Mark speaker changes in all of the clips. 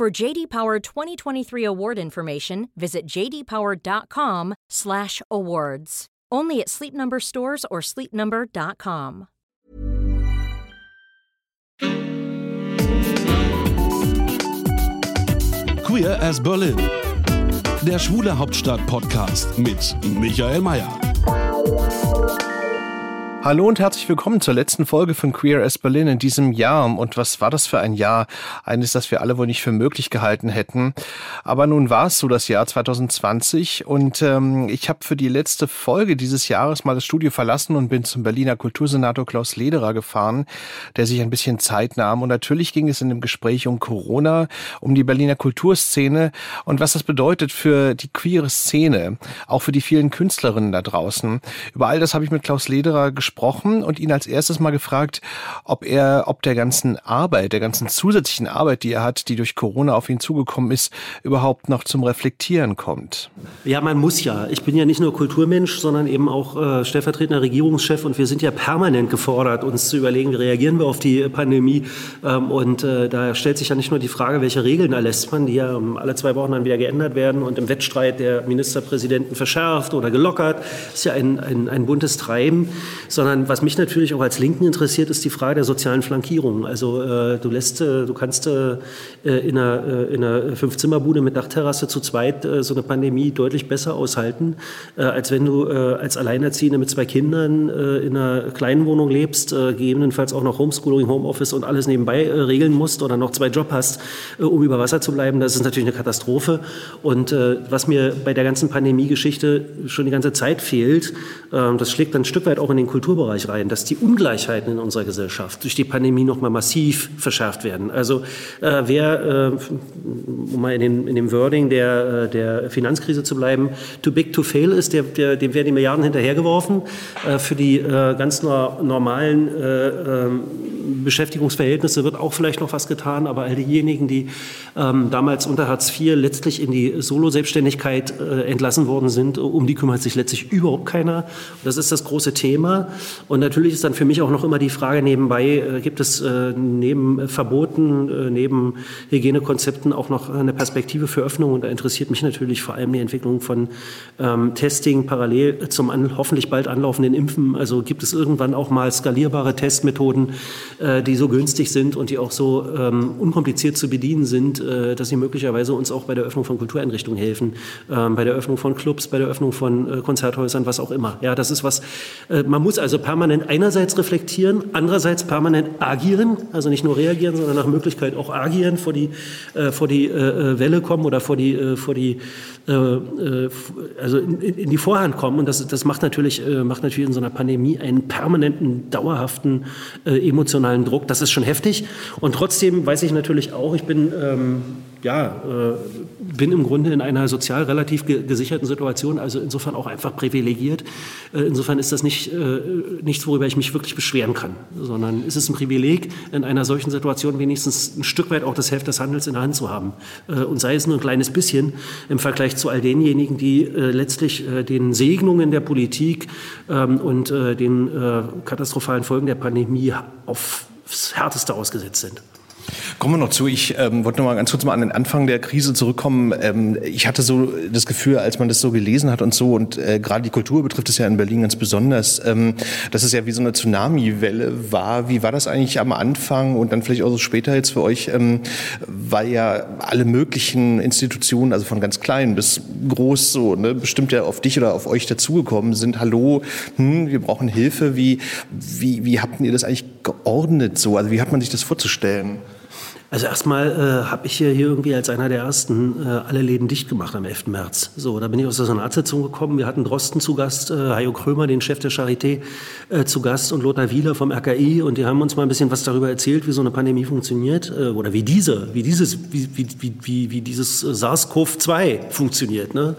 Speaker 1: For JD Power 2023 award information, visit jdpower.com/awards. Only at Sleep Number stores or sleepnumber.com.
Speaker 2: Queer as Berlin. Der schwule Hauptstadt Podcast mit Michael Mayer.
Speaker 3: Hallo und herzlich willkommen zur letzten Folge von Queer as Berlin in diesem Jahr. Und was war das für ein Jahr? Eines, das wir alle wohl nicht für möglich gehalten hätten. Aber nun war es so das Jahr 2020 und ähm, ich habe für die letzte Folge dieses Jahres mal das Studio verlassen und bin zum Berliner Kultursenator Klaus Lederer gefahren, der sich ein bisschen Zeit nahm. Und natürlich ging es in dem Gespräch um Corona, um die Berliner Kulturszene und was das bedeutet für die queere Szene, auch für die vielen Künstlerinnen da draußen. Über all das habe ich mit Klaus Lederer gesprochen gesprochen und ihn als erstes mal gefragt, ob er, ob der ganzen Arbeit, der ganzen zusätzlichen Arbeit, die er hat, die durch Corona auf ihn zugekommen ist, überhaupt noch zum Reflektieren kommt.
Speaker 4: Ja, man muss ja. Ich bin ja nicht nur Kulturmensch, sondern eben auch äh, stellvertretender Regierungschef und wir sind ja permanent gefordert, uns zu überlegen, wie reagieren wir auf die Pandemie. Ähm, und äh, da stellt sich ja nicht nur die Frage, welche Regeln erlässt man, die ja um, alle zwei Wochen dann wieder geändert werden und im Wettstreit der Ministerpräsidenten verschärft oder gelockert. Das ist ja ein, ein, ein buntes Treiben, sondern was mich natürlich auch als Linken interessiert, ist die Frage der sozialen Flankierung. Also äh, du lässt, äh, du kannst äh, in einer, äh, in einer Fünf-Zimmer-Bude mit Dachterrasse zu zweit äh, so eine Pandemie deutlich besser aushalten, äh, als wenn du als Alleinerziehende mit zwei Kindern in einer kleinen Wohnung lebst, gegebenenfalls auch noch Homeschooling, Homeoffice und alles nebenbei regeln musst oder noch zwei Job hast, um über Wasser zu bleiben. Das ist natürlich eine Katastrophe. Und was mir bei der ganzen Pandemie-Geschichte schon die ganze Zeit fehlt, das schlägt dann ein Stück weit auch in den Kultur Kulturbereich rein, dass die Ungleichheiten in unserer Gesellschaft durch die Pandemie noch mal massiv verschärft werden. Also äh, wer, äh, um mal in, den, in dem Wording der, äh, der Finanzkrise zu bleiben, too big to fail ist, der, der, dem werden die Milliarden hinterhergeworfen. Äh, für die äh, ganz no normalen äh, ähm, Beschäftigungsverhältnisse wird auch vielleicht noch was getan, aber all diejenigen, die ähm, damals unter Hartz IV letztlich in die Solo-Selbstständigkeit entlassen worden sind, um die kümmert sich letztlich überhaupt keiner. Das ist das große Thema. Und natürlich ist dann für mich auch noch immer die Frage nebenbei, äh, gibt es äh, neben Verboten, äh, neben Hygienekonzepten auch noch eine Perspektive für Öffnung? Und da interessiert mich natürlich vor allem die Entwicklung von ähm, Testing parallel zum an, hoffentlich bald anlaufenden Impfen. Also gibt es irgendwann auch mal skalierbare Testmethoden, äh, die so günstig sind und die auch so ähm, unkompliziert zu bedienen sind, äh, dass sie möglicherweise uns auch bei der Öffnung von Kultureinrichtungen helfen, ähm, bei der Öffnung von Clubs, bei der Öffnung von äh, Konzerthäusern, was auch immer. Ja, das ist was, man muss also permanent einerseits reflektieren, andererseits permanent agieren, also nicht nur reagieren, sondern nach Möglichkeit auch agieren, vor die, äh, vor die äh, Welle kommen oder vor die, äh, vor die äh, äh, also in, in, die Vorhand kommen. Und das, das macht, natürlich, äh, macht natürlich in so einer Pandemie einen permanenten, dauerhaften emotionalen Druck. Das ist schon heftig. Und trotzdem weiß ich natürlich auch, ich bin ähm, ja, äh, bin im Grunde in einer sozial relativ ge gesicherten Situation, also insofern auch einfach privilegiert. Äh, insofern ist das nicht, äh, nichts, worüber ich mich wirklich beschweren kann, sondern ist es ein Privileg, in einer solchen Situation wenigstens ein Stück weit auch das Heft des Handels in der Hand zu haben. Äh, und sei es nur ein kleines bisschen im Vergleich zu all denjenigen, die äh, letztlich äh, den Segnungen der Politik ähm, und den katastrophalen Folgen der Pandemie aufs Härteste ausgesetzt sind.
Speaker 3: Kommen wir noch zu. Ich ähm, wollte noch mal ganz kurz mal an den Anfang der Krise zurückkommen. Ähm, ich hatte so das Gefühl, als man das so gelesen hat und so, und äh, gerade die Kultur betrifft es ja in Berlin ganz besonders, ähm, dass es ja wie so eine Tsunami-Welle war. Wie war das eigentlich am Anfang und dann vielleicht auch so später jetzt für euch, ähm, weil ja alle möglichen Institutionen, also von ganz klein bis groß so, ne, bestimmt ja auf dich oder auf euch dazugekommen sind. Hallo, hm, wir brauchen Hilfe. Wie, wie, wie habt ihr das eigentlich geordnet so? Also wie hat man sich das vorzustellen?
Speaker 4: Also erstmal äh, habe ich hier, hier irgendwie als einer der ersten äh, alle Läden dicht gemacht am 11. März. So, da bin ich aus der Senatssitzung gekommen. Wir hatten Drosten zu Gast, äh, Hajo Krömer, den Chef der Charité, äh, zu Gast und Lothar Wieler vom RKI und die haben uns mal ein bisschen was darüber erzählt, wie so eine Pandemie funktioniert äh, oder wie diese, wie dieses, wie, wie, wie, wie, dieses äh, SARS-CoV-2 funktioniert. Ne?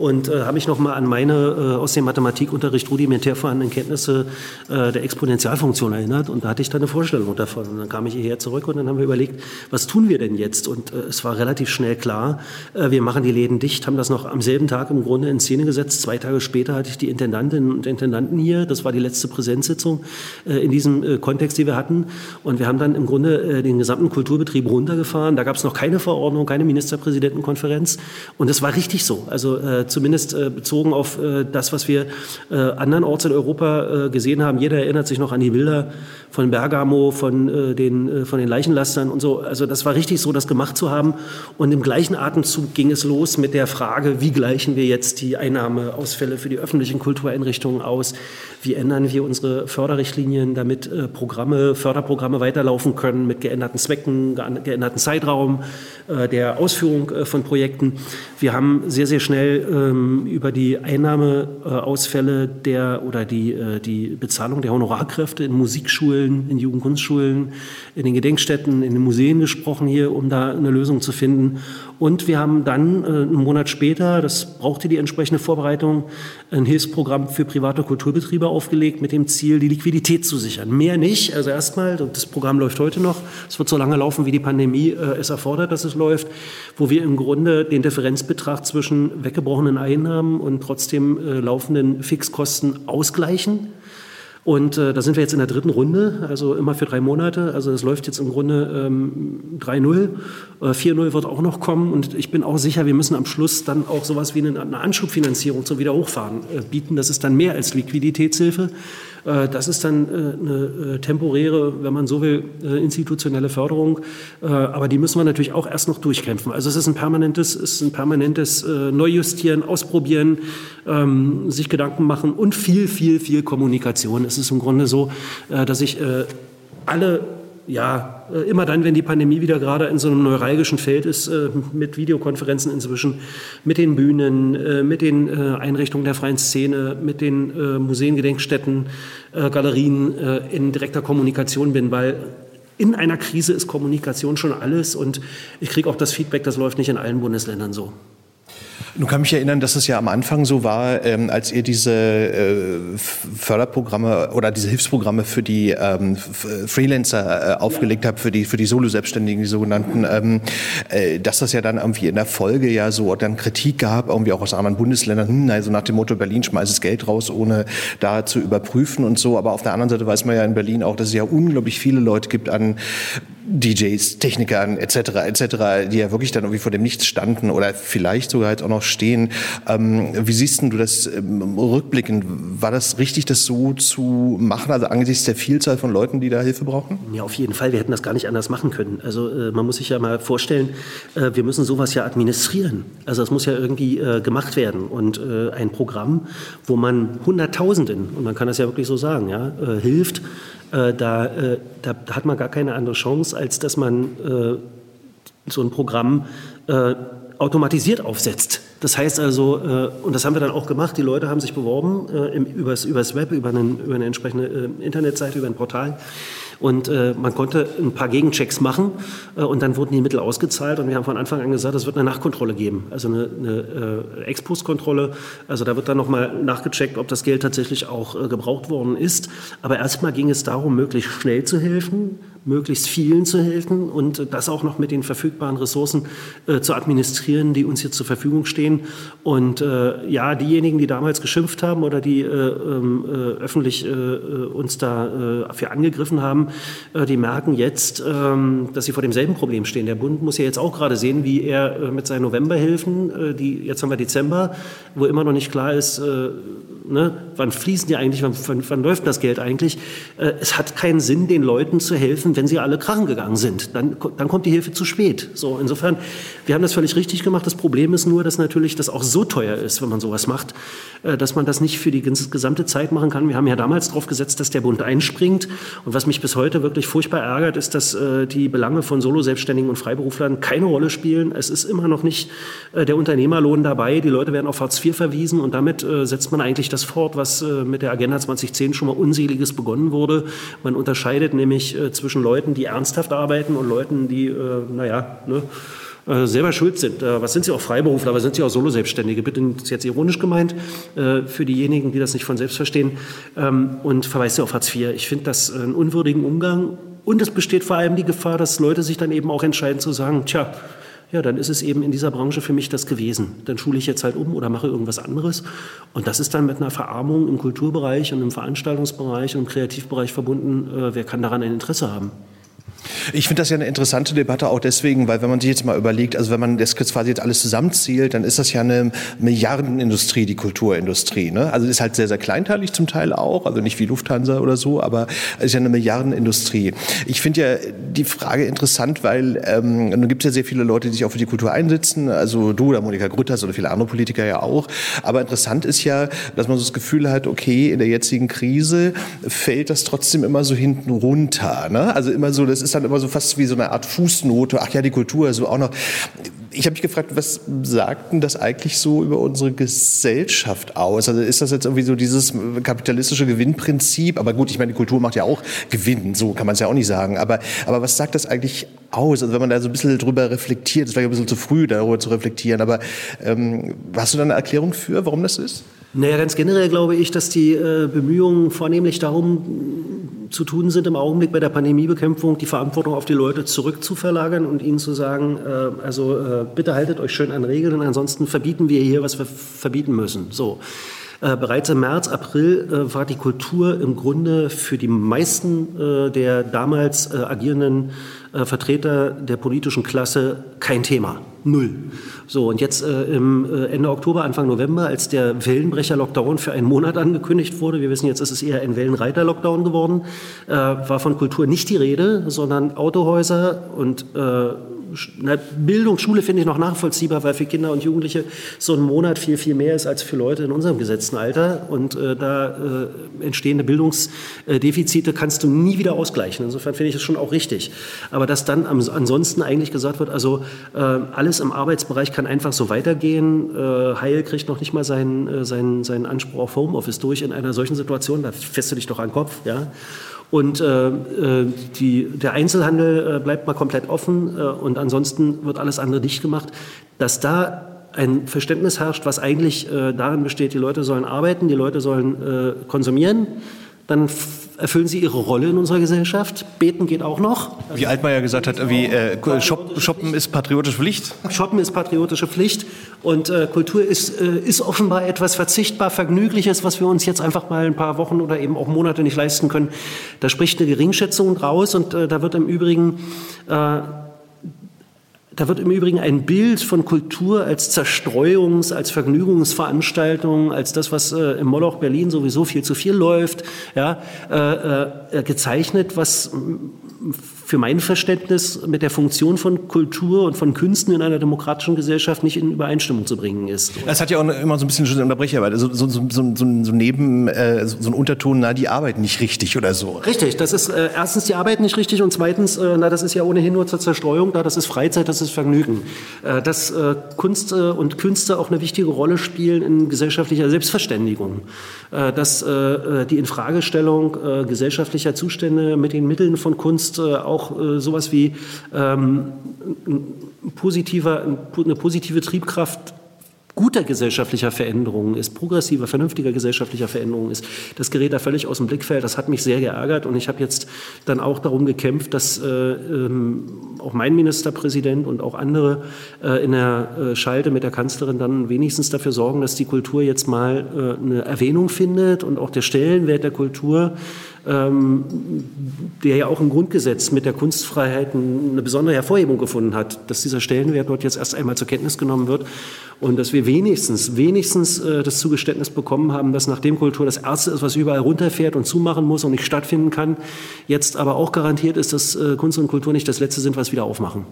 Speaker 4: Und äh, habe mich noch mal an meine äh, aus dem Mathematikunterricht rudimentär vorhandenen Kenntnisse äh, der Exponentialfunktion erinnert und da hatte ich dann eine Vorstellung davon. Und dann kam ich hierher zurück und dann haben wir überlegt, was tun wir denn jetzt? Und äh, es war relativ schnell klar, äh, wir machen die Läden dicht, haben das noch am selben Tag im Grunde in Szene gesetzt. Zwei Tage später hatte ich die Intendantinnen und Intendanten hier. Das war die letzte Präsenzsitzung äh, in diesem äh, Kontext, die wir hatten. Und wir haben dann im Grunde äh, den gesamten Kulturbetrieb runtergefahren. Da gab es noch keine Verordnung, keine Ministerpräsidentenkonferenz. Und es war richtig so. Also äh, zumindest äh, bezogen auf äh, das, was wir äh, andernorts in Europa gesehen haben. Jeder erinnert sich noch an die Bilder von Bergamo, von, den, von den Leichenlastern und so. Also das war richtig so, das gemacht zu haben. Und im gleichen Atemzug ging es los mit der Frage, wie gleichen wir jetzt die Einnahmeausfälle für die öffentlichen Kultureinrichtungen aus? Wie ändern wir unsere Förderrichtlinien, damit Programme, Förderprogramme weiterlaufen können mit geänderten Zwecken, geänderten Zeitraum der Ausführung von Projekten? Wir haben sehr, sehr schnell ähm, über die Einnahmeausfälle der oder die, äh, die Bezahlung der Honorarkräfte in Musikschulen, in Jugendkunstschulen, in den Gedenkstätten, in den Museen gesprochen hier, um da eine Lösung zu finden. Und wir haben dann äh, einen Monat später, das brauchte die entsprechende Vorbereitung, ein Hilfsprogramm für private Kulturbetriebe aufgelegt mit dem Ziel, die Liquidität zu sichern. Mehr nicht. Also erstmal, das Programm läuft heute noch. Es wird so lange laufen, wie die Pandemie äh, es erfordert, dass es läuft, wo wir im Grunde den Differenzbetrag zwischen weggebrochenen Einnahmen und trotzdem äh, laufenden Fixkosten ausgleichen. Und äh, da sind wir jetzt in der dritten Runde, also immer für drei Monate. Also das läuft jetzt im Grunde ähm, 3-0. Äh, 4-0 wird auch noch kommen. Und ich bin auch sicher, wir müssen am Schluss dann auch sowas wie eine, eine Anschubfinanzierung zum Wiederhochfahren äh, bieten. Das ist dann mehr als Liquiditätshilfe. Äh, das ist dann äh, eine äh, temporäre, wenn man so will, institutionelle Förderung. Aber die müssen wir natürlich auch erst noch durchkämpfen. Also es ist ein permanentes, ist ein permanentes Neujustieren, Ausprobieren, ähm, sich Gedanken machen und viel, viel, viel Kommunikation. Es ist im Grunde so, dass ich alle ja, immer dann, wenn die Pandemie wieder gerade in so einem neuralgischen Feld ist, mit Videokonferenzen inzwischen, mit den Bühnen, mit den Einrichtungen der freien Szene, mit den Museen, Gedenkstätten, Galerien in direkter Kommunikation bin, weil in einer Krise ist Kommunikation schon alles und ich kriege auch das Feedback, das läuft nicht in allen Bundesländern so.
Speaker 3: Nun kann mich erinnern, dass es ja am Anfang so war, ähm, als ihr diese äh, Förderprogramme oder diese Hilfsprogramme für die ähm, Freelancer äh, aufgelegt habt, für die, für die Solo-Selbstständigen, die sogenannten, ähm, äh, dass das ja dann irgendwie in der Folge ja so dann Kritik gab, irgendwie auch aus anderen Bundesländern, hm, also nach dem Motto Berlin schmeißt es Geld raus, ohne da zu überprüfen und so. Aber auf der anderen Seite weiß man ja in Berlin auch, dass es ja unglaublich viele Leute gibt an DJs, Technikern etc. etc., die ja wirklich dann irgendwie vor dem Nichts standen oder vielleicht sogar jetzt auch noch stehen. Ähm, wie siehst du das ähm, rückblickend? War das richtig, das so zu machen, also angesichts der Vielzahl von Leuten, die da Hilfe brauchen?
Speaker 4: Ja, auf jeden Fall. Wir hätten das gar nicht anders machen können. Also äh, man muss sich ja mal vorstellen, äh, wir müssen sowas ja administrieren. Also das muss ja irgendwie äh, gemacht werden. Und äh, ein Programm, wo man Hunderttausenden, und man kann das ja wirklich so sagen, ja, äh, hilft, äh, da, äh, da, hat man gar keine andere Chance, als dass man so ein Programm automatisiert aufsetzt. Das heißt also, äh, und das haben wir dann auch gemacht, die Leute haben sich beworben äh, im, übers, übers Web, über, einen, über eine entsprechende Internetseite, über ein Portal und äh, man konnte ein paar Gegenchecks machen äh, und dann wurden die Mittel ausgezahlt. Und wir haben von Anfang an gesagt, es wird eine Nachkontrolle geben, also eine, eine äh, Ex-Post-Kontrolle. Also da wird dann nochmal nachgecheckt, ob das Geld tatsächlich auch äh, gebraucht worden ist. Aber erstmal ging es darum, möglichst schnell zu helfen, möglichst vielen zu helfen und das auch noch mit den verfügbaren Ressourcen äh, zu administrieren, die uns hier zur Verfügung stehen. Und äh, ja, diejenigen, die damals geschimpft haben oder die äh, ähm, äh öffentlich äh, äh, uns dafür angegriffen haben, die merken jetzt, ähm, dass sie vor demselben Problem stehen. Der Bund muss ja jetzt auch gerade sehen, wie er mit seinen Novemberhilfen, die jetzt haben wir Dezember, wo immer noch nicht klar ist, ne, wann fließen die eigentlich, wann, wann, wann läuft das Geld eigentlich? es hat keinen Sinn, den Leuten zu helfen wenn sie alle krachen gegangen sind. Dann, dann kommt die Hilfe zu spät. So, insofern, wir haben das völlig richtig gemacht. Das Problem ist nur, dass natürlich das auch so teuer ist, wenn man sowas macht, äh, dass man das nicht für die gesamte Zeit machen kann. Wir haben ja damals darauf gesetzt, dass der Bund einspringt. Und was mich bis heute heute wirklich furchtbar ärgert, ist, dass äh, die Belange von Solo-Selbstständigen und Freiberuflern keine Rolle spielen. Es ist immer noch nicht äh, der Unternehmerlohn dabei. Die Leute werden auf Hartz IV verwiesen und damit äh, setzt man eigentlich das fort, was äh, mit der Agenda 2010 schon mal unseliges begonnen wurde. Man unterscheidet nämlich äh, zwischen Leuten, die ernsthaft arbeiten und Leuten, die, äh, naja, ne, selber schuld sind. Was sind Sie auch Freiberufler, aber sind Sie auch Solo-Selbstständige? Bitte, das ist jetzt ironisch gemeint für diejenigen, die das nicht von selbst verstehen. Ähm, und verweist Sie auf Hartz IV. Ich finde das einen unwürdigen Umgang. Und es besteht vor allem die Gefahr, dass Leute sich dann eben auch entscheiden zu sagen, tja, ja, dann ist es eben in dieser Branche für mich das gewesen. Dann schule ich jetzt halt um oder mache irgendwas anderes. Und das ist dann mit einer Verarmung im Kulturbereich und im Veranstaltungsbereich und im Kreativbereich verbunden. Wer kann daran ein Interesse haben?
Speaker 3: Ich finde das ja eine interessante Debatte auch deswegen, weil wenn man sich jetzt mal überlegt, also wenn man das quasi jetzt alles zusammenzählt, dann ist das ja eine Milliardenindustrie, die Kulturindustrie. Ne? Also ist halt sehr, sehr kleinteilig zum Teil auch, also nicht wie Lufthansa oder so, aber es ist ja eine Milliardenindustrie. Ich finde ja die Frage interessant, weil ähm, nun gibt es ja sehr viele Leute, die sich auch für die Kultur einsetzen, also du oder Monika Grütters oder viele andere Politiker ja auch. Aber interessant ist ja, dass man so das Gefühl hat, okay, in der jetzigen Krise fällt das trotzdem immer so hinten runter. Ne? Also immer so, das ist dann immer so fast wie so eine Art Fußnote. Ach ja, die Kultur, also auch noch. Ich habe mich gefragt, was sagt denn das eigentlich so über unsere Gesellschaft aus? Also ist das jetzt irgendwie so dieses kapitalistische Gewinnprinzip? Aber gut, ich meine, die Kultur macht ja auch Gewinn, so kann man es ja auch nicht sagen. Aber, aber was sagt das eigentlich aus? Also wenn man da so ein bisschen drüber reflektiert, es wäre ein bisschen zu früh, darüber zu reflektieren, aber ähm, hast du da eine Erklärung für, warum das ist?
Speaker 4: Naja, ganz generell glaube ich, dass die äh, Bemühungen vornehmlich darum zu tun sind, im Augenblick bei der Pandemiebekämpfung die Verantwortung auf die Leute zurückzuverlagern und ihnen zu sagen, äh, also äh, bitte haltet euch schön an Regeln, ansonsten verbieten wir hier, was wir verbieten müssen. So. Äh, bereits im März, April äh, war die Kultur im Grunde für die meisten äh, der damals agierenden Vertreter der politischen Klasse kein Thema. Null. So, und jetzt äh, im äh, Ende Oktober, Anfang November, als der Wellenbrecher-Lockdown für einen Monat angekündigt wurde, wir wissen jetzt, ist es eher ein Wellenreiter-Lockdown geworden, äh, war von Kultur nicht die Rede, sondern Autohäuser und äh, Bildung, Schule finde ich noch nachvollziehbar, weil für Kinder und Jugendliche so ein Monat viel, viel mehr ist als für Leute in unserem gesetzten Alter. Und äh, da äh, entstehende Bildungsdefizite kannst du nie wieder ausgleichen. Insofern finde ich es schon auch richtig. Aber dass dann am, ansonsten eigentlich gesagt wird, also äh, alles im Arbeitsbereich kann einfach so weitergehen. Äh, Heil kriegt noch nicht mal seinen, äh, seinen, seinen Anspruch auf Homeoffice durch in einer solchen Situation. Da fährst du dich doch an den Kopf. Ja? Und äh, äh, die, der Einzelhandel äh, bleibt mal komplett offen äh, und ansonsten wird alles andere dicht gemacht. Dass da ein Verständnis herrscht, was eigentlich äh, darin besteht, die Leute sollen arbeiten, die Leute sollen äh, konsumieren, dann erfüllen sie ihre Rolle in unserer Gesellschaft. Beten geht auch noch.
Speaker 3: Wie Altmaier gesagt hat, wie äh, Shoppen ist patriotische Pflicht.
Speaker 4: Shoppen ist patriotische Pflicht und äh, Kultur ist, äh, ist offenbar etwas verzichtbar Vergnügliches, was wir uns jetzt einfach mal ein paar Wochen oder eben auch Monate nicht leisten können. Da spricht eine Geringschätzung raus und äh, da wird im Übrigen äh, da wird im Übrigen ein Bild von Kultur als Zerstreuungs-, als Vergnügungsveranstaltung, als das, was äh, im Moloch Berlin sowieso viel zu viel läuft, ja, äh, äh, gezeichnet, was für mein Verständnis mit der Funktion von Kultur und von Künsten in einer demokratischen Gesellschaft nicht in Übereinstimmung zu bringen ist.
Speaker 3: Es hat ja auch immer so ein bisschen schon Unterbrecherarbeit, also so, so, so, so, so neben äh, so ein Unterton, na, die arbeiten nicht richtig oder so.
Speaker 4: Richtig, das ist äh, erstens die Arbeit nicht richtig und zweitens, äh, na, das ist ja ohnehin nur zur Zerstreuung da, das ist Freizeit, das ist Vergnügen. Äh, dass äh, Kunst äh, und Künste auch eine wichtige Rolle spielen in gesellschaftlicher Selbstverständigung. Dass die Infragestellung gesellschaftlicher Zustände mit den Mitteln von Kunst auch auch äh, sowas wie ähm, ein positiver, eine positive Triebkraft guter gesellschaftlicher Veränderungen ist, progressiver, vernünftiger gesellschaftlicher Veränderungen ist. Das gerät da völlig aus dem Blickfeld. Das hat mich sehr geärgert und ich habe jetzt dann auch darum gekämpft, dass äh, ähm, auch mein Ministerpräsident und auch andere äh, in der äh, Schalte mit der Kanzlerin dann wenigstens dafür sorgen, dass die Kultur jetzt mal äh, eine Erwähnung findet und auch der Stellenwert der Kultur der ja auch im Grundgesetz mit der Kunstfreiheit eine besondere Hervorhebung gefunden hat, dass dieser Stellenwert dort jetzt erst einmal zur Kenntnis genommen wird und dass wir wenigstens, wenigstens äh, das Zugeständnis bekommen haben, dass nachdem Kultur das Erste ist, was überall runterfährt und zumachen muss und nicht stattfinden kann, jetzt aber auch garantiert ist, dass äh, Kunst und Kultur nicht das Letzte sind, was wieder aufmachen.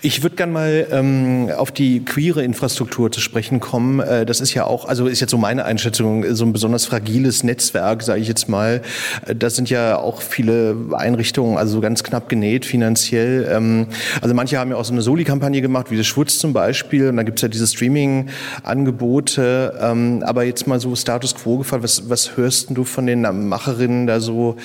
Speaker 3: Ich würde gerne mal ähm, auf die queere Infrastruktur zu sprechen kommen. Äh, das ist ja auch, also ist jetzt so meine Einschätzung, so ein besonders fragiles Netzwerk, sage ich jetzt mal. Äh, das sind ja auch viele Einrichtungen, also ganz knapp genäht finanziell. Ähm, also manche haben ja auch so eine Soli-Kampagne gemacht, wie das Schwutz zum Beispiel. Und da gibt's ja diese Streaming-Angebote. Ähm, aber jetzt mal so Status Quo gefallen. Was, was hörst du von den Macherinnen da so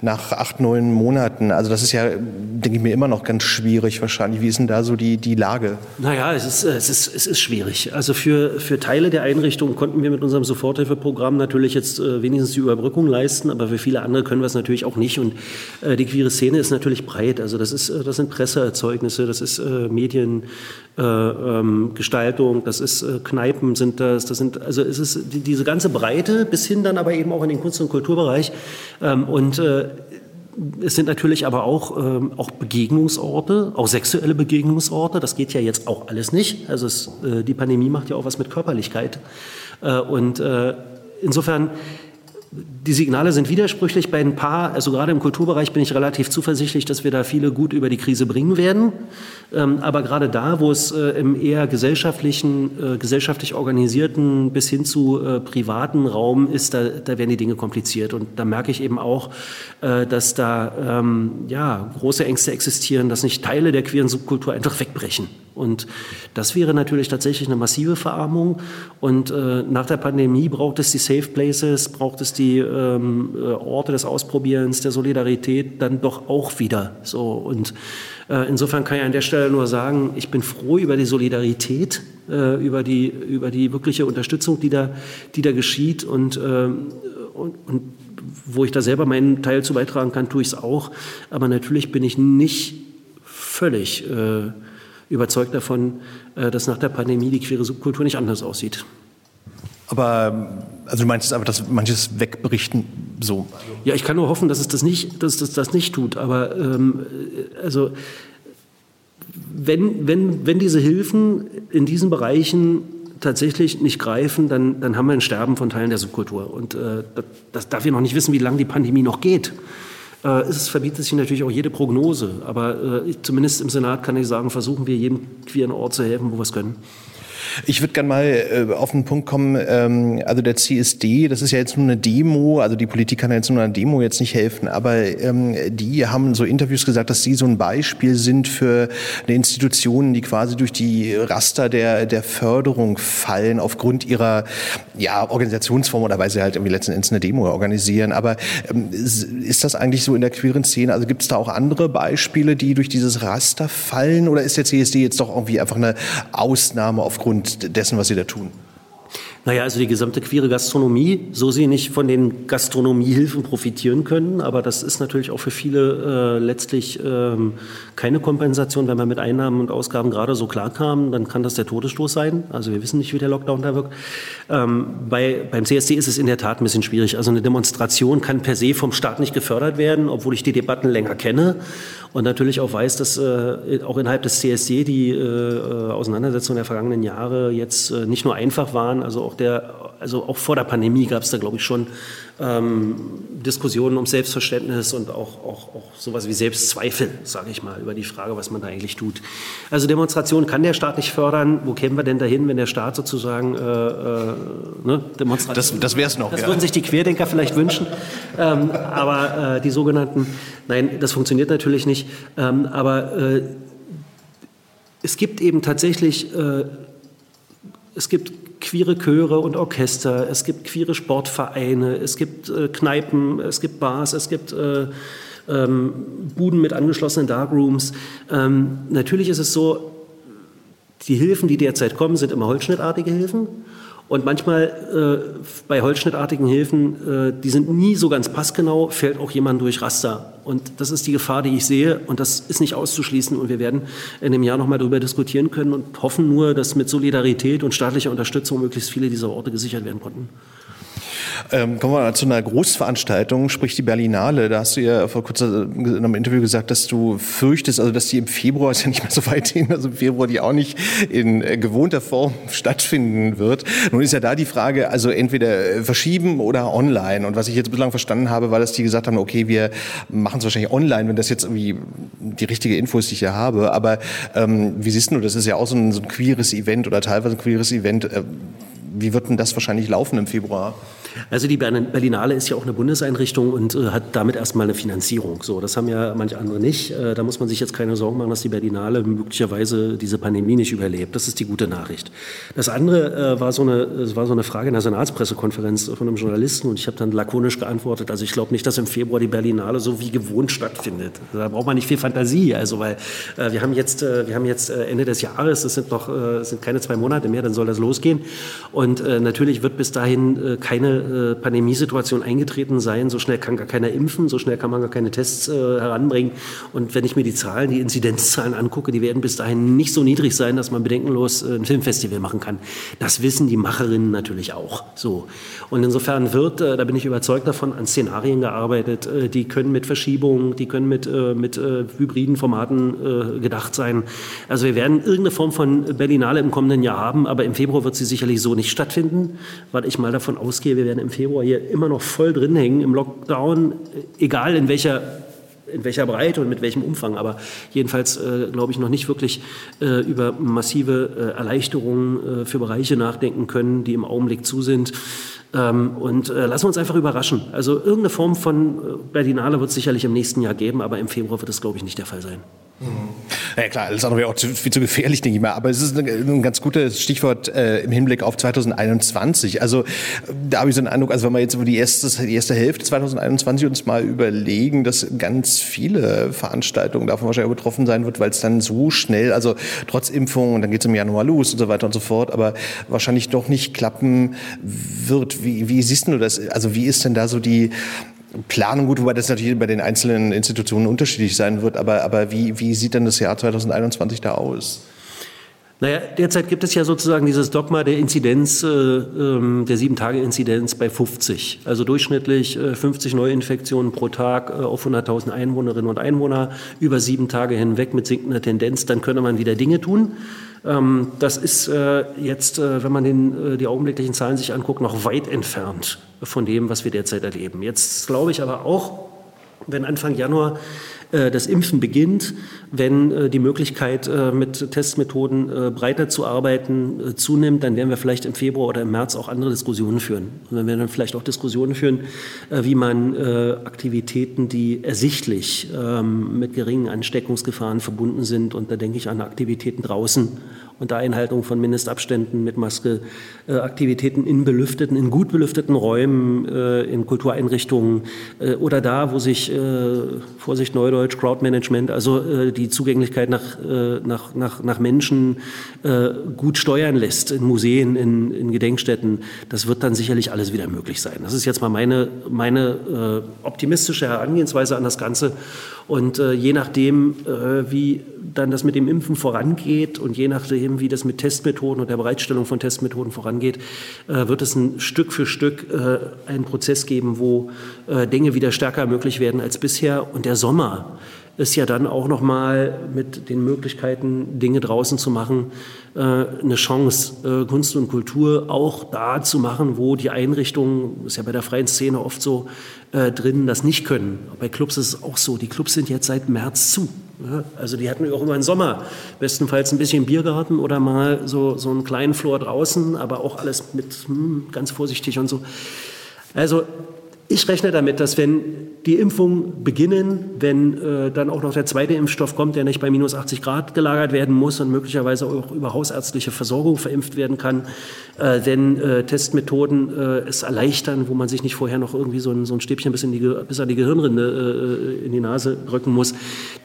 Speaker 3: nach acht, neun Monaten? Also das ist ja, denke ich mir, immer noch ganz schwierig wahrscheinlich. Wie ist denn da so die, die Lage?
Speaker 4: Naja, es ist, es, ist, es ist schwierig. Also für, für Teile der Einrichtung konnten wir mit unserem Soforthilfeprogramm natürlich jetzt äh, wenigstens die Überbrückung leisten, aber für viele andere können wir es natürlich auch nicht. Und äh, die queere Szene ist natürlich breit. Also das, ist, äh, das sind Presseerzeugnisse, das ist äh, Mediengestaltung, ähm, das ist äh, Kneipen sind das, das sind, also es ist die, diese ganze Breite bis hin dann aber eben auch in den Kunst- und Kulturbereich. Ähm, und äh, es sind natürlich aber auch, ähm, auch Begegnungsorte, auch sexuelle Begegnungsorte. Das geht ja jetzt auch alles nicht. Also es, äh, die Pandemie macht ja auch was mit Körperlichkeit. Äh, und äh, insofern die Signale sind widersprüchlich. Bei ein paar, also gerade im Kulturbereich bin ich relativ zuversichtlich, dass wir da viele gut über die Krise bringen werden. Ähm, aber gerade da, wo es äh, im eher gesellschaftlichen, äh, gesellschaftlich organisierten bis hin zu äh, privaten Raum ist, da, da werden die Dinge kompliziert. Und da merke ich eben auch, dass da ähm, ja, große Ängste existieren, dass nicht Teile der queeren Subkultur einfach wegbrechen. Und das wäre natürlich tatsächlich eine massive Verarmung. Und äh, nach der Pandemie braucht es die Safe Places, braucht es die ähm, Orte des Ausprobierens, der Solidarität dann doch auch wieder. So und äh, insofern kann ich an der Stelle nur sagen, ich bin froh über die Solidarität, äh, über die über die wirkliche Unterstützung, die da die da geschieht und, äh, und, und wo ich da selber meinen Teil zu beitragen kann, tue ich es auch. Aber natürlich bin ich nicht völlig äh, überzeugt davon, äh, dass nach der Pandemie die queere Subkultur nicht anders aussieht.
Speaker 3: Aber also du meinst aber, dass manches wegberichten so?
Speaker 4: Ja, ich kann nur hoffen, dass es das nicht, dass das, das nicht tut. Aber ähm, also wenn, wenn, wenn diese Hilfen in diesen Bereichen tatsächlich nicht greifen, dann, dann haben wir ein Sterben von Teilen der Subkultur. Und äh, das, das darf ich noch nicht wissen, wie lange die Pandemie noch geht äh, es verbietet sich natürlich auch jede Prognose. Aber äh, zumindest im Senat kann ich sagen, versuchen wir jedem queeren Ort zu helfen, wo wir es können.
Speaker 3: Ich würde gerne mal äh, auf den Punkt kommen, ähm, also der CSD, das ist ja jetzt nur eine Demo, also die Politik kann ja jetzt nur einer Demo jetzt nicht helfen, aber ähm, die haben so Interviews gesagt, dass sie so ein Beispiel sind für eine Institution, die quasi durch die Raster der, der Förderung fallen aufgrund ihrer ja, Organisationsform oder weil sie halt irgendwie letzten Endes eine Demo organisieren. Aber ähm, ist das eigentlich so in der queeren Szene? Also gibt es da auch andere Beispiele, die durch dieses Raster fallen oder ist der CSD jetzt doch irgendwie einfach eine Ausnahme aufgrund dessen, was Sie da tun?
Speaker 4: Naja, also die gesamte queere Gastronomie, so sie nicht von den Gastronomiehilfen profitieren können, aber das ist natürlich auch für viele äh, letztlich ähm, keine Kompensation. Wenn man mit Einnahmen und Ausgaben gerade so klarkam, dann kann das der Todesstoß sein. Also wir wissen nicht, wie der Lockdown da wirkt. Ähm, bei, beim CSD ist es in der Tat ein bisschen schwierig. Also eine Demonstration kann per se vom Staat nicht gefördert werden, obwohl ich die Debatten länger kenne und natürlich auch weiß, dass äh, auch innerhalb des CSD die äh, äh, Auseinandersetzungen der vergangenen Jahre jetzt äh, nicht nur einfach waren, also auch der, also auch vor der Pandemie gab es da glaube ich schon ähm, Diskussionen um Selbstverständnis und auch, auch, auch sowas wie Selbstzweifel, sage ich mal, über die Frage, was man da eigentlich tut. Also Demonstrationen kann der Staat nicht fördern. Wo kämen wir denn dahin, wenn der Staat sozusagen äh, äh, ne, Demonstrationen...
Speaker 3: Das, das wäre es noch.
Speaker 4: Das ja. würden sich die Querdenker vielleicht wünschen. Ähm, aber äh, die sogenannten, nein, das funktioniert natürlich nicht. Ähm, aber äh, es gibt eben tatsächlich, äh, es gibt queere Chöre und Orchester, es gibt queere Sportvereine, es gibt äh, Kneipen, es gibt Bars, es gibt äh, ähm, Buden mit angeschlossenen Darkrooms. Ähm, natürlich ist es so, die Hilfen, die derzeit kommen, sind immer holzschnittartige Hilfen. Und manchmal äh, bei holzschnittartigen Hilfen, äh, die sind nie so ganz passgenau, fällt auch jemand durch Raster. Und das ist die Gefahr, die ich sehe. Und das ist nicht auszuschließen. Und wir werden in dem Jahr nochmal darüber diskutieren können und hoffen nur, dass mit Solidarität und staatlicher Unterstützung möglichst viele dieser Orte gesichert werden konnten.
Speaker 3: Ähm, kommen wir mal zu einer Großveranstaltung, sprich die Berlinale. Da hast du ja vor kurzem in einem Interview gesagt, dass du fürchtest, also dass die im Februar, ist ja nicht mehr so weit hin, also im Februar die auch nicht in äh, gewohnter Form stattfinden wird. Nun ist ja da die Frage, also entweder äh, verschieben oder online. Und was ich jetzt bislang verstanden habe, war, dass die gesagt haben, okay, wir machen es wahrscheinlich online, wenn das jetzt irgendwie die richtige Info ist, die ich ja habe. Aber ähm, wie siehst du, das ist ja auch so ein, so ein queeres Event oder teilweise ein queeres Event. Äh, wie wird denn das wahrscheinlich laufen im Februar?
Speaker 4: Also die Berlinale ist ja auch eine Bundeseinrichtung und äh, hat damit erstmal eine Finanzierung. So, das haben ja manche andere nicht. Äh, da muss man sich jetzt keine Sorgen machen, dass die Berlinale möglicherweise diese Pandemie nicht überlebt. Das ist die gute Nachricht. Das andere äh, war, so eine, war so eine Frage in der Senatspressekonferenz von einem Journalisten und ich habe dann lakonisch geantwortet. Also ich glaube nicht, dass im Februar die Berlinale so wie gewohnt stattfindet. Da braucht man nicht viel Fantasie. Also weil wir haben jetzt, wir haben jetzt Ende des Jahres, es sind noch es sind keine zwei Monate mehr, dann soll das losgehen. Und natürlich wird bis dahin keine äh, Pandemiesituation eingetreten sein. So schnell kann gar keiner impfen, so schnell kann man gar keine Tests äh, heranbringen. Und wenn ich mir die Zahlen, die Inzidenzzahlen angucke, die werden bis dahin nicht so niedrig sein, dass man bedenkenlos äh, ein Filmfestival machen kann. Das wissen die Macherinnen natürlich auch. So. Und insofern wird, äh, da bin ich überzeugt davon, an Szenarien gearbeitet, die können mit Verschiebungen, die können mit, mit hybriden Formaten gedacht sein. Also wir werden irgendeine Form von Berlinale im kommenden Jahr haben, aber im Februar wird sie sicherlich so nicht stattfinden, weil ich mal davon ausgehe, wir werden im Februar hier immer noch voll drin hängen im Lockdown, egal in welcher in welcher Breite und mit welchem Umfang, aber jedenfalls äh, glaube ich noch nicht wirklich äh, über massive äh, Erleichterungen äh, für Bereiche nachdenken können, die im Augenblick zu sind. Ähm, und äh, lassen wir uns einfach überraschen. Also irgendeine Form von äh, Berlinale wird es sicherlich im nächsten Jahr geben, aber im Februar wird es, glaube ich, nicht der Fall sein.
Speaker 3: Ja klar, andere wäre auch zu, viel zu gefährlich, denke ich mal. Aber es ist ein, ein ganz gutes Stichwort äh, im Hinblick auf 2021. Also da habe ich so einen Eindruck, also wenn wir jetzt über die erste, die erste Hälfte 2021 uns mal überlegen, dass ganz viele Veranstaltungen davon wahrscheinlich betroffen sein wird, weil es dann so schnell, also trotz Impfung und dann geht es im Januar los und so weiter und so fort, aber wahrscheinlich doch nicht klappen wird. Wie, wie siehst du das? Also wie ist denn da so die Planung, gut, wobei das natürlich bei den einzelnen Institutionen unterschiedlich sein wird, aber, aber wie, wie sieht denn das Jahr 2021 da aus?
Speaker 4: Naja, derzeit gibt es ja sozusagen dieses Dogma der Inzidenz, äh, ähm, der Sieben-Tage-Inzidenz bei 50. Also durchschnittlich äh, 50 Neuinfektionen pro Tag äh, auf 100.000 Einwohnerinnen und Einwohner über sieben Tage hinweg mit sinkender Tendenz. Dann könne man wieder Dinge tun. Ähm, das ist äh, jetzt, äh, wenn man den, äh, die augenblicklichen Zahlen sich anguckt, noch weit entfernt von dem, was wir derzeit erleben. Jetzt glaube ich aber auch, wenn Anfang Januar das Impfen beginnt, wenn äh, die Möglichkeit, äh, mit Testmethoden breiter zu arbeiten, zunimmt, dann werden wir vielleicht im Februar oder im März auch andere Diskussionen führen. Und dann werden wir vielleicht auch Diskussionen führen, wie man Aktivitäten, die ersichtlich ähm, mit geringen Ansteckungsgefahren verbunden sind, und da denke ich an Aktivitäten draußen, unter Einhaltung von Mindestabständen mit Maske, äh, Aktivitäten in belüfteten, in gut belüfteten Räumen, äh, in Kultureinrichtungen äh, oder da, wo sich, äh, Vorsicht Neudeutsch, Crowdmanagement, also äh, die Zugänglichkeit nach, äh, nach, nach, nach Menschen gut steuern lässt, in Museen, in, in Gedenkstätten, das wird dann sicherlich alles wieder möglich sein. Das ist jetzt mal meine, meine optimistische Herangehensweise an das Ganze. Und äh, je nachdem, äh, wie dann das mit dem Impfen vorangeht und je nachdem, wie das mit Testmethoden und der Bereitstellung von Testmethoden vorangeht, äh, wird es ein Stück für Stück äh, einen Prozess geben, wo äh, Dinge wieder stärker möglich werden als bisher. Und der Sommer ist ja dann auch noch mal mit den Möglichkeiten, Dinge draußen zu machen, äh, eine Chance, äh, Kunst und Kultur auch da zu machen, wo die Einrichtungen, ist ja bei der freien Szene oft so, äh, drin das nicht können. Bei Clubs ist es auch so. Die Clubs sind jetzt seit März zu. Also die hatten auch immer im Sommer bestenfalls ein bisschen Biergarten oder mal so, so einen kleinen Floor draußen, aber auch alles mit hm, ganz vorsichtig und so. Also ich rechne damit, dass wenn die Impfungen beginnen, wenn äh, dann auch noch der zweite Impfstoff kommt, der nicht bei minus 80 Grad gelagert werden muss und möglicherweise auch über hausärztliche Versorgung verimpft werden kann, äh, wenn äh, Testmethoden äh, es erleichtern, wo man sich nicht vorher noch irgendwie so ein, so ein Stäbchen bis, in die, bis an die Gehirnrinde äh, in die Nase drücken muss,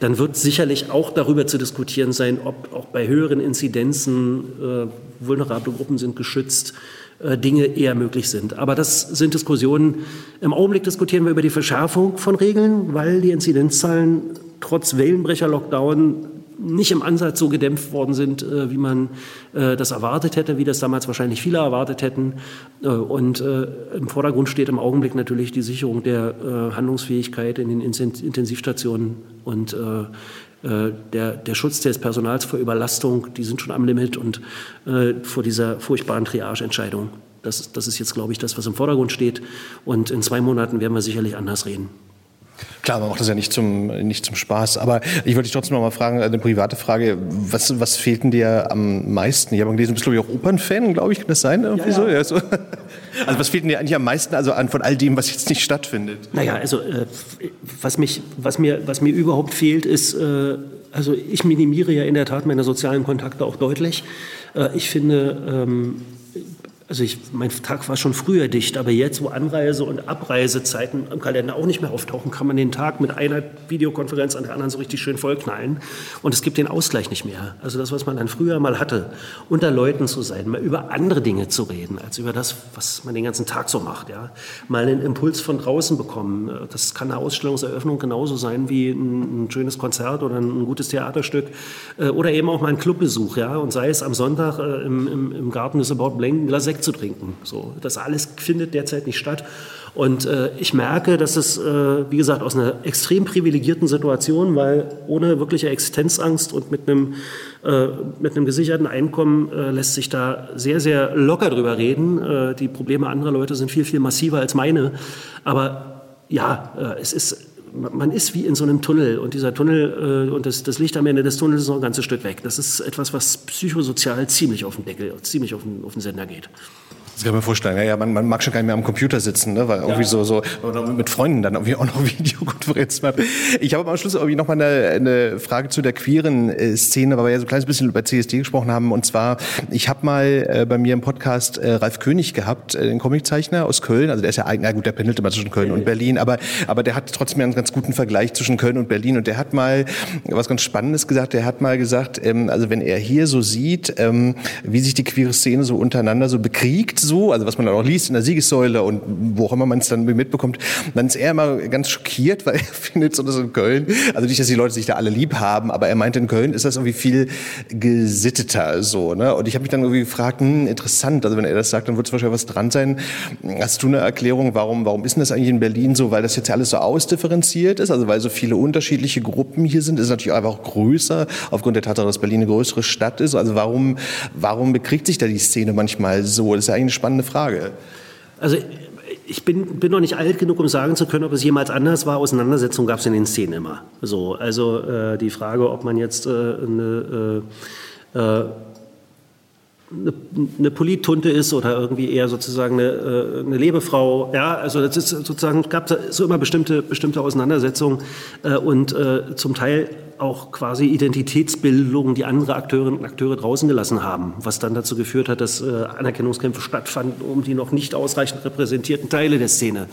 Speaker 4: dann wird sicherlich auch darüber zu diskutieren sein, ob auch bei höheren Inzidenzen äh, vulnerable Gruppen sind geschützt äh, Dinge eher möglich sind. Aber das sind Diskussionen. Im Augenblick diskutieren wir über die Verschärfung von Regeln, weil die Inzidenzzahlen trotz Wellenbrecher-Lockdown nicht im Ansatz so gedämpft worden sind, äh, wie man äh, das erwartet hätte, wie das damals wahrscheinlich viele erwartet hätten. Äh, und im Vordergrund steht im Augenblick natürlich die Sicherung der Handlungsfähigkeit in den Intensivstationen und der, der Schutz des Personals vor Überlastung, die sind schon am Limit und vor dieser furchtbaren Triage-Entscheidung. Das, das ist jetzt, glaube ich, das, was im Vordergrund steht. Und in zwei Monaten werden wir sicherlich anders reden.
Speaker 3: Klar, man macht das ja nicht zum, nicht zum Spaß. Aber ich wollte dich trotzdem noch mal fragen, eine private Frage. Was, was fehlt denn dir am meisten? Ich habe gelesen, du bist, glaube ich, auch Opernfan, glaube ich. Kann das sein? Irgendwie ja. So? Ja, so. Also was fehlt denn dir eigentlich am meisten also an von all dem, was jetzt nicht stattfindet?
Speaker 4: Naja, also äh, was, mich, was, mir, was mir überhaupt fehlt, ist, äh, also ich minimiere ja in der Tat meine sozialen Kontakte auch deutlich. Äh, ich finde... Also ich, mein Tag war schon früher dicht, aber jetzt, wo Anreise- und Abreisezeiten im Kalender auch nicht mehr auftauchen, kann man den Tag mit einer Videokonferenz an der anderen so richtig schön vollknallen. Und es gibt den Ausgleich nicht mehr. Also das, was man dann früher mal hatte, unter Leuten zu sein, mal über andere Dinge zu reden, als über das, was man den ganzen Tag so macht. Ja. Mal einen Impuls von draußen bekommen. Das kann eine Ausstellungseröffnung genauso sein wie ein, ein schönes Konzert oder ein, gutes Theaterstück. Äh, oder eben auch mal ein Clubbesuch. Ja. Und sei es am Sonntag äh, im, im, im Garten des About Blank, Glas Sekt zu trinken. So, das alles findet derzeit nicht statt. Und äh, ich merke, dass es, äh, wie gesagt, aus einer extrem privilegierten Situation, weil ohne wirkliche Existenzangst und mit einem, äh, mit einem gesicherten Einkommen äh, lässt sich da sehr, sehr locker drüber reden. Äh, die Probleme anderer Leute sind viel, viel massiver als meine. Aber ja, äh, es ist man ist wie in so einem Tunnel und dieser Tunnel äh, und das, das, Licht am Ende des Tunnels ist noch ein ganzes Stück weg. Das ist etwas, was psychosozial ziemlich auf den Deckel, ziemlich auf den, auf den Sender geht.
Speaker 3: Das kann ich mir vorstellen. Ja, ja man, man, mag schon gar nicht mehr am Computer sitzen, ne? weil irgendwie ja. so, so oder mit Freunden dann irgendwie auch noch Videokonferenzen machen. Ich habe am Schluss irgendwie noch mal eine, eine Frage zu der queeren äh, Szene, weil wir ja so ein kleines bisschen über CSD gesprochen haben. Und zwar, ich habe mal äh, bei mir im Podcast äh, Ralf König gehabt, äh, den Comiczeichner aus Köln. Also der ist ja eigentlich, na gut, der pendelt immer zwischen Köln und Berlin, aber, aber der hat trotzdem einen ganz guten Vergleich zwischen Köln und Berlin. Und der hat mal was ganz Spannendes gesagt. Der hat mal gesagt, ähm, also wenn er hier so sieht, ähm, wie sich die queere Szene so untereinander so bekriegt, so, also was man dann auch liest in der Siegessäule und wo auch immer man es dann mitbekommt, dann ist er immer ganz schockiert, weil er findet so das in Köln, also nicht, dass die Leute sich da alle lieb haben, aber er meinte, in Köln ist das irgendwie viel gesitteter so, ne? Und ich habe mich dann irgendwie gefragt, hm, interessant, also wenn er das sagt, dann wird es wahrscheinlich was dran sein. Hast du eine Erklärung, warum, warum ist denn das eigentlich in Berlin so, weil das jetzt ja alles so ausdifferenziert ist, also weil so viele unterschiedliche Gruppen hier sind, ist natürlich einfach auch größer, aufgrund der Tatsache, dass Berlin eine größere Stadt ist. Also warum, warum bekriegt sich da die Szene manchmal so? Das ist ja eigentlich spannende Frage.
Speaker 4: Also ich bin, bin noch nicht alt genug, um sagen zu können, ob es jemals anders war. Auseinandersetzungen gab es in den Szenen immer. So, also äh, die Frage, ob man jetzt äh, eine, äh, äh eine, Polittunte ist oder irgendwie eher sozusagen eine, äh, eine Lebefrau. Ja, also das ist sozusagen gab es so immer bestimmte bestimmte Auseinandersetzungen äh, und äh, zum Teil auch quasi Identitätsbildungen, die andere Akteurinnen und Akteure draußen gelassen haben, was dann dazu geführt hat, dass Anerkennungskämpfe stattfanden um die noch nicht ausreichend repräsentierten Teile der Szene.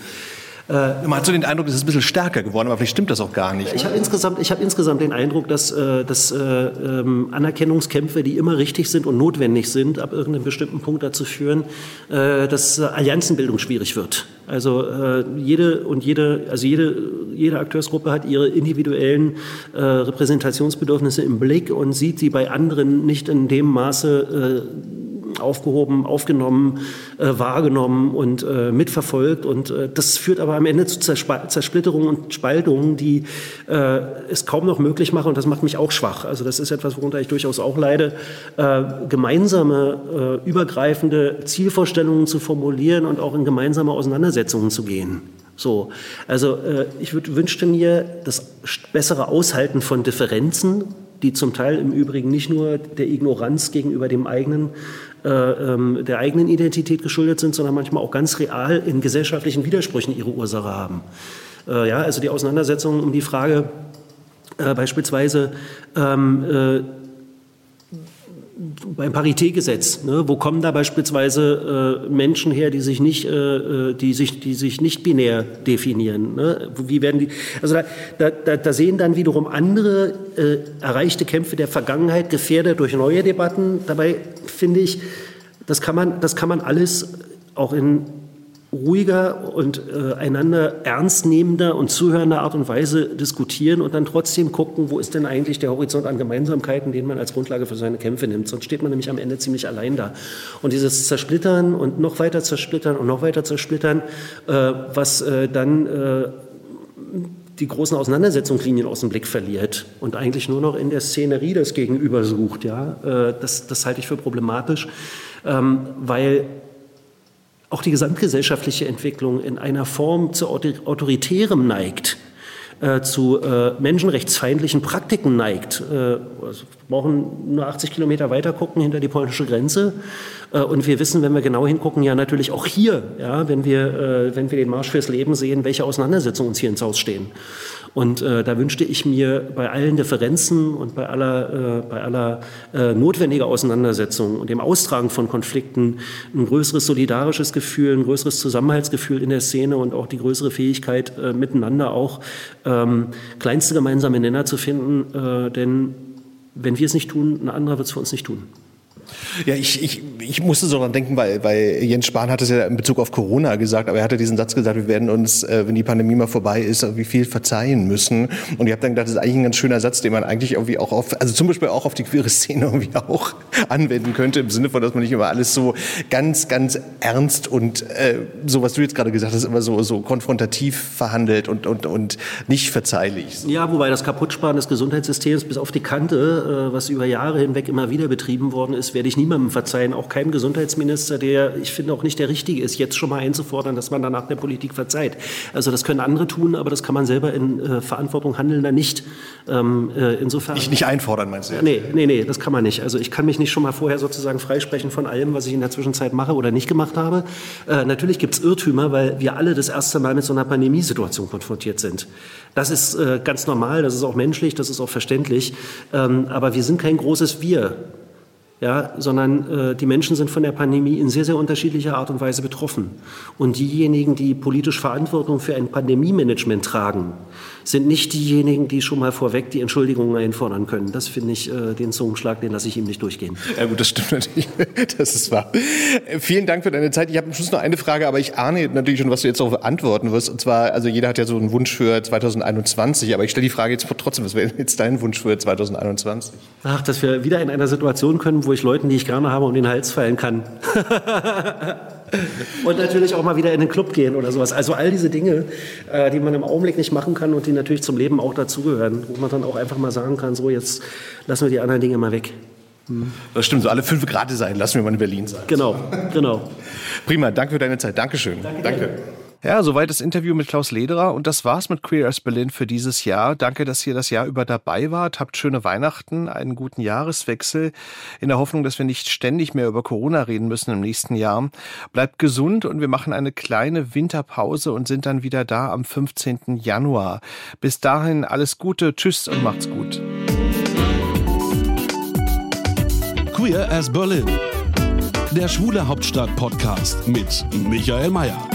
Speaker 3: Äh, Man hat so den Eindruck, es ist ein bisschen stärker geworden, aber vielleicht stimmt das auch gar nicht.
Speaker 4: Ich habe insgesamt, hab insgesamt den Eindruck, dass, äh, dass äh, ähm, Anerkennungskämpfe, die immer richtig sind und notwendig sind, ab irgendeinem bestimmten Punkt dazu führen, äh, dass Allianzenbildung schwierig wird. Also äh, jede und jede, also jede, jede Akteursgruppe hat ihre individuellen äh, Repräsentationsbedürfnisse im Blick und sieht sie bei anderen nicht in dem Maße aufgehoben, aufgenommen, äh, wahrgenommen und äh, mitverfolgt. Und äh, das führt aber am Ende zu Zersplitterungen und Spaltungen, die äh, es kaum noch möglich machen. Und das macht mich auch schwach. Also das ist etwas, worunter ich durchaus auch leide, äh, gemeinsame, äh, übergreifende Zielvorstellungen zu formulieren und auch in gemeinsame Auseinandersetzungen zu gehen. So, also ich wünschte mir das bessere Aushalten von Differenzen, die zum Teil im Übrigen nicht nur der Ignoranz gegenüber dem eigenen der eigenen Identität geschuldet sind, sondern manchmal auch ganz real in gesellschaftlichen Widersprüchen ihre Ursache haben. Äh, ja, also die Auseinandersetzung um die Frage äh, beispielsweise ähm, beim Paritätgesetz, ne, wo kommen da beispielsweise äh, Menschen her, die sich nicht, äh, die sich, die sich nicht binär definieren? Ne? Wie werden die? Also da, da, da sehen dann wiederum andere äh, erreichte Kämpfe der Vergangenheit gefährdet durch neue Debatten. Dabei finde ich, das kann man, das kann man alles auch in ruhiger und äh, einander ernstnehmender und zuhörender Art und Weise diskutieren und dann trotzdem gucken, wo ist denn eigentlich der Horizont an Gemeinsamkeiten, den man als Grundlage für seine Kämpfe nimmt. Sonst steht man nämlich am Ende ziemlich allein da. Und dieses Zersplittern und noch weiter zersplittern und noch weiter zersplittern, äh, was äh, dann äh, die großen Auseinandersetzungslinien aus dem Blick verliert und eigentlich nur noch in der Szenerie das Gegenüber sucht. Ja? Äh, das, das halte ich für problematisch, ähm, weil auch die gesamtgesellschaftliche Entwicklung in einer Form zu autoritärem neigt, äh, zu äh, menschenrechtsfeindlichen Praktiken neigt. Äh, also wir brauchen nur 80 Kilometer weiter gucken hinter die polnische Grenze. Äh, und wir wissen, wenn wir genau hingucken, ja natürlich auch hier, ja, wenn, wir, äh, wenn wir den Marsch fürs Leben sehen, welche Auseinandersetzungen uns hier ins Haus stehen. Und äh, da wünschte ich mir bei allen Differenzen und bei aller, äh, bei aller äh, notwendiger Auseinandersetzung und dem Austragen von Konflikten ein größeres solidarisches Gefühl, ein größeres Zusammenhaltsgefühl in der Szene und auch die größere Fähigkeit, äh, miteinander auch ähm, kleinste gemeinsame Nenner zu finden. Äh, denn wenn wir es nicht tun, ein anderer wird es für uns nicht tun.
Speaker 3: Ja, ich, ich, ich musste so dran denken, weil, weil Jens Spahn hat es ja in Bezug auf Corona gesagt, aber er hatte diesen Satz gesagt, wir werden uns, äh, wenn die Pandemie mal vorbei ist, wie viel verzeihen müssen. Und ich habe dann gedacht, das ist eigentlich ein ganz schöner Satz, den man eigentlich irgendwie auch auf, also zum Beispiel auch auf die queere Szene irgendwie auch anwenden könnte, im Sinne von, dass man nicht immer alles so ganz, ganz ernst und äh, so, was du jetzt gerade gesagt hast, immer so, so konfrontativ verhandelt und, und, und nicht verzeihlich.
Speaker 4: Ja, wobei das Kaputtsparen des Gesundheitssystems bis auf die Kante, äh, was über Jahre hinweg immer wieder betrieben worden ist, werde ich niemandem verzeihen, auch keinem Gesundheitsminister, der, ich finde, auch nicht der Richtige ist, jetzt schon mal einzufordern, dass man danach der Politik verzeiht. Also das können andere tun, aber das kann man selber in äh, Verantwortung Handelnder nicht. Ähm, äh, insofern.
Speaker 3: Ich nicht einfordern, meinst du?
Speaker 4: Nee, nee, nee, das kann man nicht. Also ich kann mich nicht schon mal vorher sozusagen freisprechen von allem, was ich in der Zwischenzeit mache oder nicht gemacht habe. Äh, natürlich gibt es Irrtümer, weil wir alle das erste Mal mit so einer Pandemiesituation konfrontiert sind. Das ist äh, ganz normal, das ist auch menschlich, das ist auch verständlich. Ähm, aber wir sind kein großes Wir ja, sondern äh, die Menschen sind von der Pandemie in sehr, sehr unterschiedlicher Art und Weise betroffen. Und diejenigen, die politisch Verantwortung für ein Pandemie-Management tragen, sind nicht diejenigen, die schon mal vorweg die Entschuldigungen einfordern können. Das finde ich äh, den Zungenschlag, den lasse ich ihm nicht durchgehen.
Speaker 3: Ja gut, das stimmt natürlich. Das ist wahr. Vielen Dank für deine Zeit. Ich habe am Schluss noch eine Frage, aber ich ahne natürlich schon, was du jetzt darauf antworten wirst. Und zwar, also jeder hat ja so einen Wunsch für 2021, aber ich stelle die Frage jetzt trotzdem, was wäre jetzt dein Wunsch für 2021?
Speaker 4: Ach, dass wir wieder in einer Situation können, wo ich Leuten, die ich gerne habe, um den Hals fallen kann. und natürlich auch mal wieder in den Club gehen oder sowas. Also all diese Dinge, äh, die man im Augenblick nicht machen kann und die natürlich zum Leben auch dazugehören, wo man dann auch einfach mal sagen kann, so jetzt lassen wir die anderen Dinge mal weg.
Speaker 3: Hm. Das stimmt, so alle fünf Grad sein, lassen wir mal in Berlin sein.
Speaker 4: Genau, genau.
Speaker 3: Prima, danke für deine Zeit. Dankeschön.
Speaker 4: Danke. Danke.
Speaker 3: Ja, soweit das Interview mit Klaus Lederer und das war's mit Queer as Berlin für dieses Jahr. Danke, dass ihr das Jahr über dabei wart. Habt schöne Weihnachten, einen guten Jahreswechsel in der Hoffnung, dass wir nicht ständig mehr über Corona reden müssen im nächsten Jahr. Bleibt gesund und wir machen eine kleine Winterpause und sind dann wieder da am 15. Januar. Bis dahin alles Gute, tschüss und macht's gut.
Speaker 2: Queer as Berlin. Der Schwule Hauptstadt Podcast mit Michael Mayer.